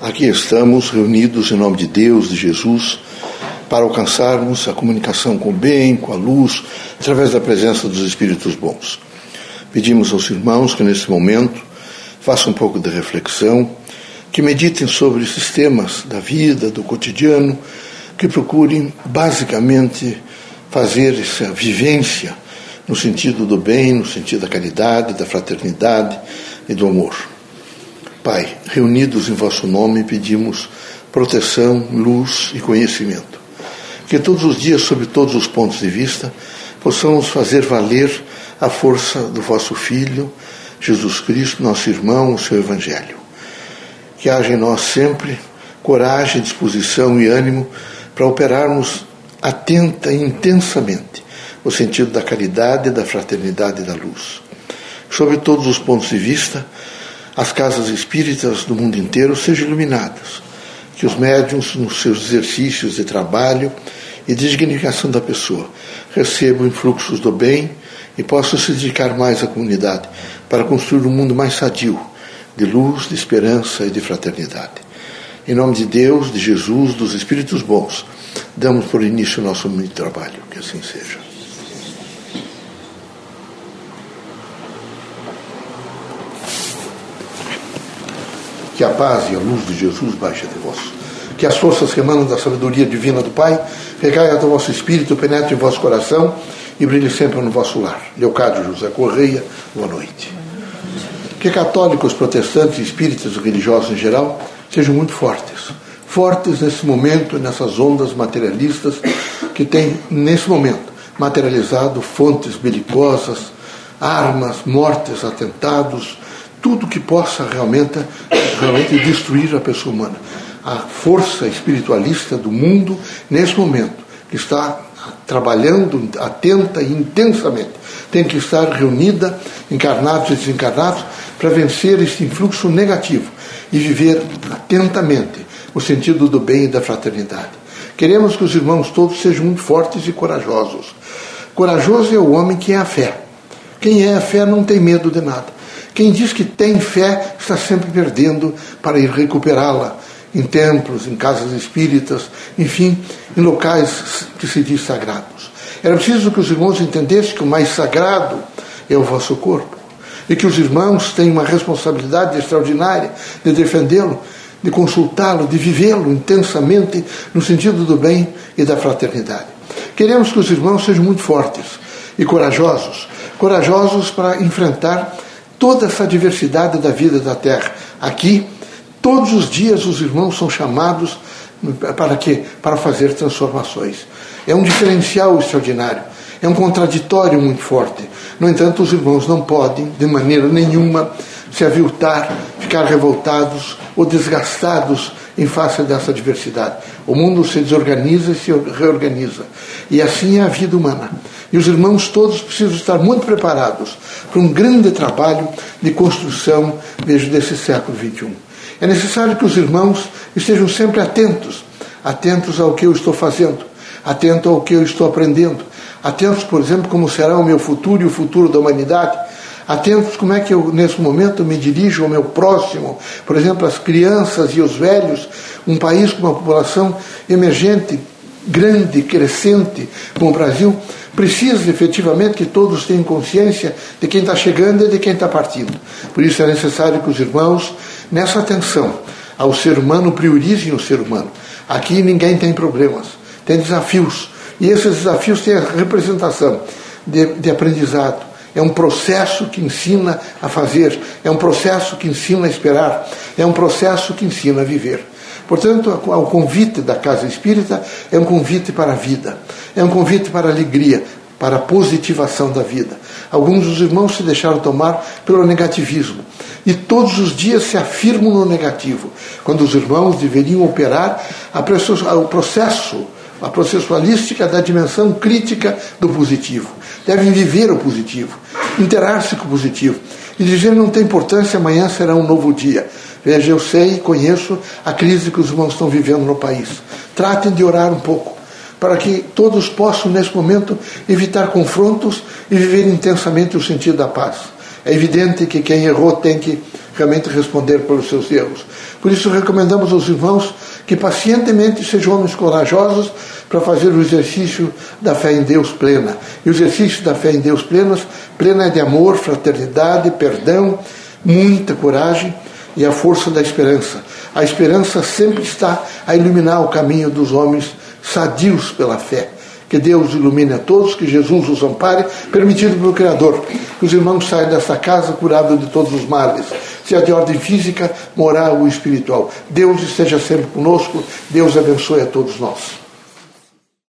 Aqui estamos reunidos em nome de Deus, de Jesus, para alcançarmos a comunicação com o bem, com a luz, através da presença dos Espíritos bons. Pedimos aos irmãos que nesse momento façam um pouco de reflexão, que meditem sobre esses temas da vida, do cotidiano, que procurem basicamente fazer essa vivência no sentido do bem, no sentido da caridade, da fraternidade e do amor. Pai, reunidos em vosso nome, pedimos proteção, luz e conhecimento. Que todos os dias, sob todos os pontos de vista, possamos fazer valer a força do vosso Filho, Jesus Cristo, nosso irmão, o seu Evangelho. Que haja em nós sempre coragem, disposição e ânimo para operarmos atenta e intensamente no sentido da caridade, da fraternidade e da luz. Sob todos os pontos de vista, as casas espíritas do mundo inteiro sejam iluminadas, que os médiums, nos seus exercícios de trabalho e de dignificação da pessoa, recebam influxos do bem e possam se dedicar mais à comunidade para construir um mundo mais sadio, de luz, de esperança e de fraternidade. Em nome de Deus, de Jesus, dos Espíritos bons, damos por início o nosso trabalho. Que assim seja. Que a paz e a luz de Jesus baixe até vós. Que as forças que emanam da sabedoria divina do Pai recaiam do vosso espírito, penetrem em vosso coração e brilhe sempre no vosso lar. Leocádio José Correia, boa noite. Que católicos, protestantes, espíritas e religiosos em geral sejam muito fortes. Fortes nesse momento, nessas ondas materialistas que têm, nesse momento, materializado fontes belicosas, armas, mortes, atentados, tudo que possa realmente, realmente destruir a pessoa humana. A força espiritualista do mundo, nesse momento, que está trabalhando atenta e intensamente, tem que estar reunida, encarnados e desencarnados, para vencer este influxo negativo e viver atentamente o sentido do bem e da fraternidade. Queremos que os irmãos todos sejam muito fortes e corajosos. Corajoso é o homem que é a fé. Quem é a fé não tem medo de nada. Quem diz que tem fé está sempre perdendo para ir recuperá-la em templos, em casas espíritas, enfim, em locais que se diz sagrados. Era preciso que os irmãos entendessem que o mais sagrado é o vosso corpo e que os irmãos têm uma responsabilidade extraordinária de defendê-lo, de consultá-lo, de vivê-lo intensamente no sentido do bem e da fraternidade. Queremos que os irmãos sejam muito fortes e corajosos corajosos para enfrentar toda essa diversidade da vida da Terra. Aqui, todos os dias os irmãos são chamados para quê? Para fazer transformações. É um diferencial extraordinário. É um contraditório muito forte. No entanto, os irmãos não podem, de maneira nenhuma, se aviltar, ficar revoltados ou desgastados em face dessa diversidade. O mundo se desorganiza e se reorganiza. E assim é a vida humana. E os irmãos todos precisam estar muito preparados para um grande trabalho de construção, vejo, desse século XXI. É necessário que os irmãos estejam sempre atentos, atentos ao que eu estou fazendo, atentos ao que eu estou aprendendo, atentos, por exemplo, como será o meu futuro e o futuro da humanidade, atentos como é que eu, nesse momento, me dirijo ao meu próximo, por exemplo, as crianças e os velhos, um país com uma população emergente, grande, crescente, como o Brasil, precisa efetivamente que todos tenham consciência de quem está chegando e de quem está partindo. Por isso é necessário que os irmãos, nessa atenção ao ser humano, priorizem o ser humano. Aqui ninguém tem problemas, tem desafios. E esses desafios têm a representação de, de aprendizado. É um processo que ensina a fazer, é um processo que ensina a esperar, é um processo que ensina a viver. Portanto, o convite da Casa Espírita é um convite para a vida, é um convite para a alegria, para a positivação da vida. Alguns dos irmãos se deixaram tomar pelo negativismo e todos os dias se afirmam no negativo, quando os irmãos deveriam operar o processo, a processualística da dimensão crítica do positivo. Devem viver o positivo, interar-se com o positivo e dizer não tem importância, amanhã será um novo dia. Veja, eu sei e conheço a crise que os irmãos estão vivendo no país. Tratem de orar um pouco, para que todos possam, nesse momento, evitar confrontos e viver intensamente o sentido da paz. É evidente que quem errou tem que realmente responder pelos seus erros. Por isso, recomendamos aos irmãos que pacientemente sejam homens corajosos para fazer o exercício da fé em Deus plena. E o exercício da fé em Deus plena, plena é de amor, fraternidade, perdão, muita coragem e a força da esperança. A esperança sempre está a iluminar o caminho dos homens sadios pela fé. Que Deus ilumine a todos, que Jesus os ampare, permitido pelo Criador. Que os irmãos saiam desta casa curados de todos os males, seja de ordem física, moral ou espiritual. Deus esteja sempre conosco, Deus abençoe a todos nós.